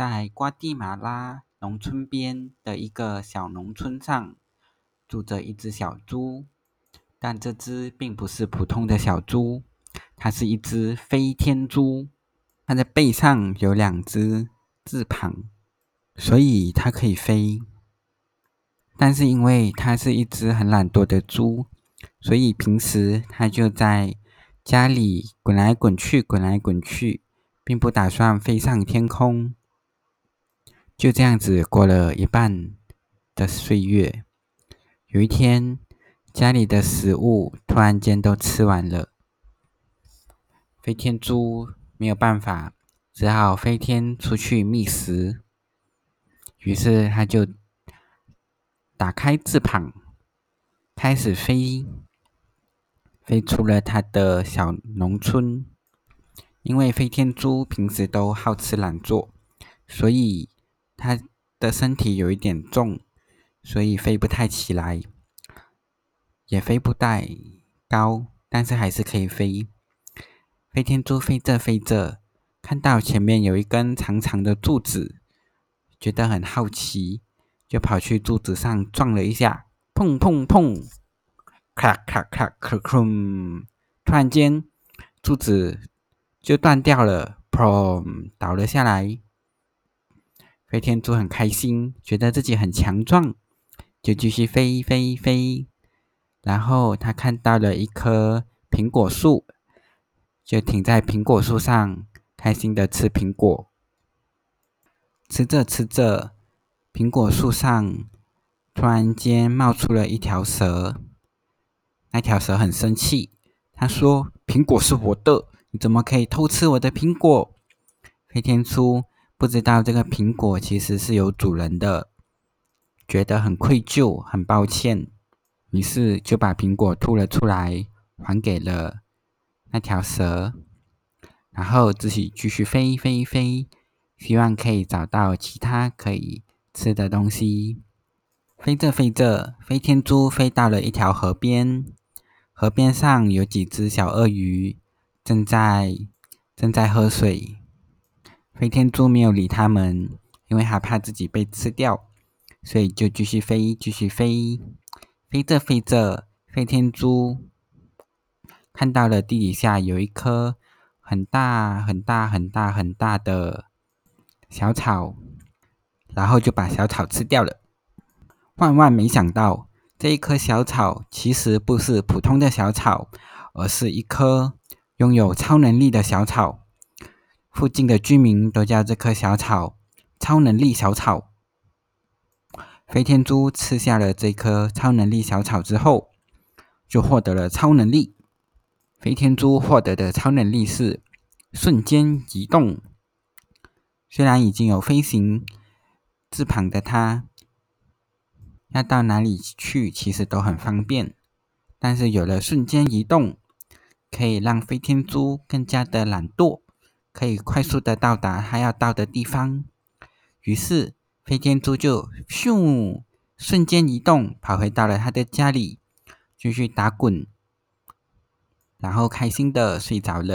在瓜地马拉农村边的一个小农村上，住着一只小猪。但这只并不是普通的小猪，它是一只飞天猪。它的背上有两只翅膀，所以它可以飞。但是因为它是一只很懒惰的猪，所以平时它就在家里滚来滚去，滚来滚去，并不打算飞上天空。就这样子过了一半的岁月。有一天，家里的食物突然间都吃完了，飞天猪没有办法，只好飞天出去觅食。于是他就打开翅膀，开始飞，飞出了他的小农村。因为飞天猪平时都好吃懒做，所以。它的身体有一点重，所以飞不太起来，也飞不太高，但是还是可以飞。飞天猪飞着飞着，看到前面有一根长长的柱子，觉得很好奇，就跑去柱子上撞了一下，砰砰砰，咔咔咔咔吭，突然间柱子就断掉了，砰，倒了下来。飞天猪很开心，觉得自己很强壮，就继续飞飞飞。然后他看到了一棵苹果树，就停在苹果树上，开心的吃苹果。吃着吃着，苹果树上突然间冒出了一条蛇。那条蛇很生气，他说：“苹果是我的，你怎么可以偷吃我的苹果？”飞天猪。不知道这个苹果其实是有主人的，觉得很愧疚，很抱歉，于是就把苹果吐了出来，还给了那条蛇，然后自己继续飞飞飞，希望可以找到其他可以吃的东西。飞着飞着，飞天猪飞到了一条河边，河边上有几只小鳄鱼正在正在喝水。飞天猪没有理他们，因为害怕自己被吃掉，所以就继续飞，继续飞。飞着飞着，飞天猪看到了地底下有一棵很大、很大、很大、很大的小草，然后就把小草吃掉了。万万没想到，这一棵小草其实不是普通的小草，而是一棵拥有超能力的小草。附近的居民都叫这棵小草“超能力小草”。飞天猪吃下了这棵超能力小草之后，就获得了超能力。飞天猪获得的超能力是瞬间移动。虽然已经有飞行翅膀的它，要到哪里去其实都很方便。但是有了瞬间移动，可以让飞天猪更加的懒惰。可以快速的到达他要到的地方，于是飞天猪就咻，瞬间移动，跑回到了他的家里，继续打滚，然后开心的睡着了。